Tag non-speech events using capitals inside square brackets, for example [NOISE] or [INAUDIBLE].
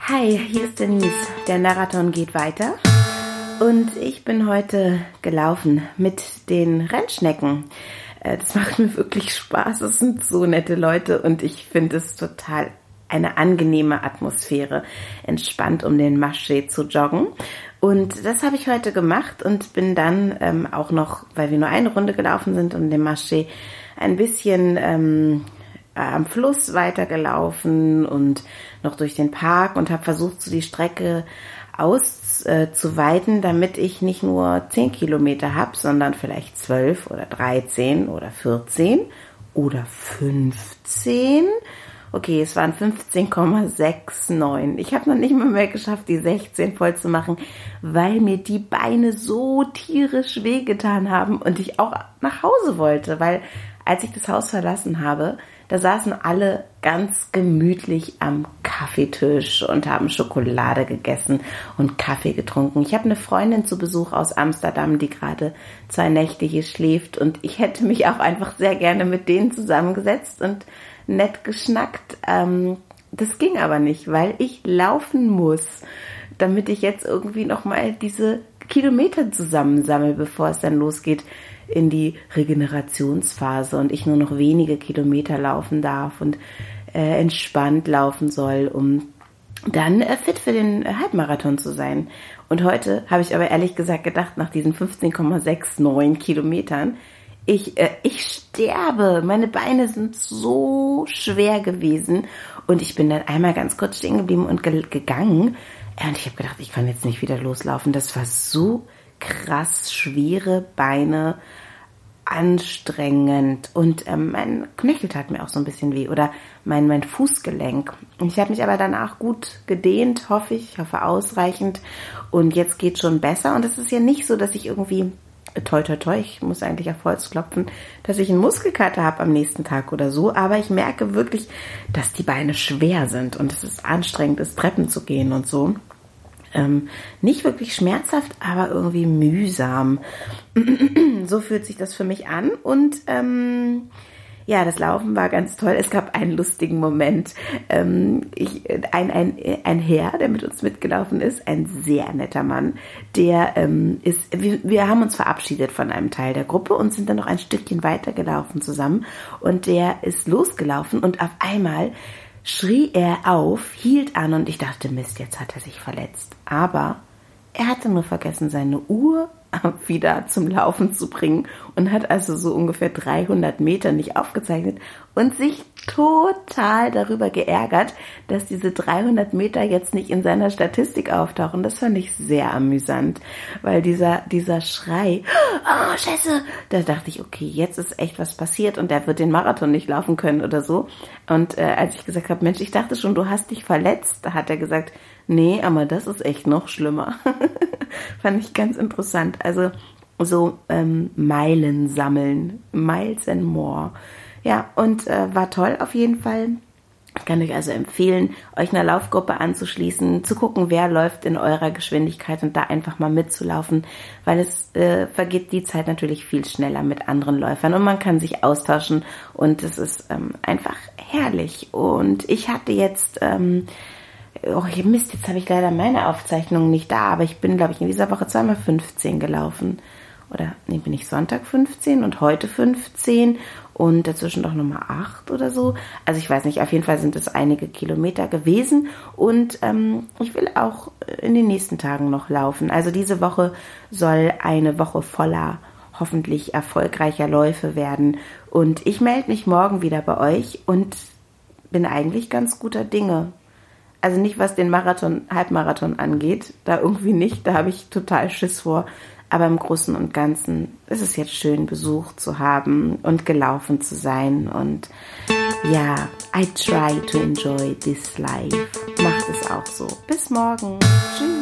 Hi, hier ist Denise. Der Marathon geht weiter. Und ich bin heute gelaufen mit den Rennschnecken. Äh, das macht mir wirklich Spaß. Es sind so nette Leute und ich finde es total eine angenehme Atmosphäre, entspannt um den Marché zu joggen. Und das habe ich heute gemacht und bin dann ähm, auch noch, weil wir nur eine Runde gelaufen sind und dem Marché ein bisschen ähm, am Fluss weitergelaufen und noch durch den Park und habe versucht, so die Strecke auszuweiten, damit ich nicht nur 10 Kilometer habe, sondern vielleicht 12 oder 13 oder 14 oder 15 Okay, es waren 15,69. Ich habe noch nicht mal mehr geschafft, die 16 voll zu machen, weil mir die Beine so tierisch wehgetan haben und ich auch nach Hause wollte, weil als ich das Haus verlassen habe, da saßen alle ganz gemütlich am Kaffeetisch und haben Schokolade gegessen und Kaffee getrunken. Ich habe eine Freundin zu Besuch aus Amsterdam, die gerade zwei Nächte hier schläft und ich hätte mich auch einfach sehr gerne mit denen zusammengesetzt und nett geschnackt. Ähm, das ging aber nicht, weil ich laufen muss, damit ich jetzt irgendwie nochmal diese Kilometer zusammensammle, bevor es dann losgeht in die Regenerationsphase und ich nur noch wenige Kilometer laufen darf und äh, entspannt laufen soll, um dann äh, fit für den Halbmarathon zu sein. Und heute habe ich aber ehrlich gesagt gedacht, nach diesen 15,69 Kilometern, ich, äh, ich sterbe. Meine Beine sind so schwer gewesen. Und ich bin dann einmal ganz kurz stehen geblieben und ge gegangen. Und ich habe gedacht, ich kann jetzt nicht wieder loslaufen. Das war so krass schwere Beine, anstrengend. Und ähm, mein Knöchel tat mir auch so ein bisschen weh. Oder mein, mein Fußgelenk. Ich habe mich aber danach gut gedehnt, hoffe ich. Ich hoffe ausreichend. Und jetzt geht schon besser. Und es ist ja nicht so, dass ich irgendwie toi toi toi, ich muss eigentlich auf Holz klopfen, dass ich einen Muskelkater habe am nächsten Tag oder so, aber ich merke wirklich, dass die Beine schwer sind und es ist anstrengend ist, Treppen zu gehen und so. Ähm, nicht wirklich schmerzhaft, aber irgendwie mühsam. [CLEARS THROAT] so fühlt sich das für mich an und ähm, ja, das Laufen war ganz toll. Es gab einen lustigen Moment. Ähm, ich, ein, ein, ein Herr, der mit uns mitgelaufen ist, ein sehr netter Mann, der ähm, ist, wir, wir haben uns verabschiedet von einem Teil der Gruppe und sind dann noch ein Stückchen weitergelaufen zusammen. Und der ist losgelaufen und auf einmal schrie er auf, hielt an und ich dachte, Mist, jetzt hat er sich verletzt. Aber er hatte nur vergessen, seine Uhr [LAUGHS] wieder zum Laufen zu bringen und hat also so ungefähr 300 Meter nicht aufgezeichnet und sich total darüber geärgert, dass diese 300 Meter jetzt nicht in seiner Statistik auftauchen. Das fand ich sehr amüsant, weil dieser, dieser Schrei, oh, scheiße, da dachte ich, okay, jetzt ist echt was passiert und der wird den Marathon nicht laufen können oder so. Und äh, als ich gesagt habe, Mensch, ich dachte schon, du hast dich verletzt, da hat er gesagt, nee, aber das ist echt noch schlimmer. [LAUGHS] fand ich ganz interessant. Also so ähm, Meilen sammeln, Miles and More. Ja, und äh, war toll auf jeden Fall. Ich kann euch also empfehlen, euch einer Laufgruppe anzuschließen, zu gucken, wer läuft in eurer Geschwindigkeit und da einfach mal mitzulaufen, weil es äh, vergeht die Zeit natürlich viel schneller mit anderen Läufern und man kann sich austauschen und es ist ähm, einfach herrlich. Und ich hatte jetzt, ähm, oh Mist, jetzt habe ich leider meine Aufzeichnung nicht da, aber ich bin, glaube ich, in dieser Woche zweimal 15 gelaufen oder nee, bin ich Sonntag 15 und heute 15 und dazwischen doch nochmal 8 oder so. Also ich weiß nicht, auf jeden Fall sind es einige Kilometer gewesen und ähm, ich will auch in den nächsten Tagen noch laufen. Also diese Woche soll eine Woche voller hoffentlich erfolgreicher Läufe werden und ich melde mich morgen wieder bei euch und bin eigentlich ganz guter Dinge. Also nicht was den Marathon, Halbmarathon angeht, da irgendwie nicht, da habe ich total Schiss vor. Aber im Großen und Ganzen ist es jetzt schön, Besuch zu haben und gelaufen zu sein. Und ja, I try to enjoy this life. Macht es auch so. Bis morgen. Tschüss.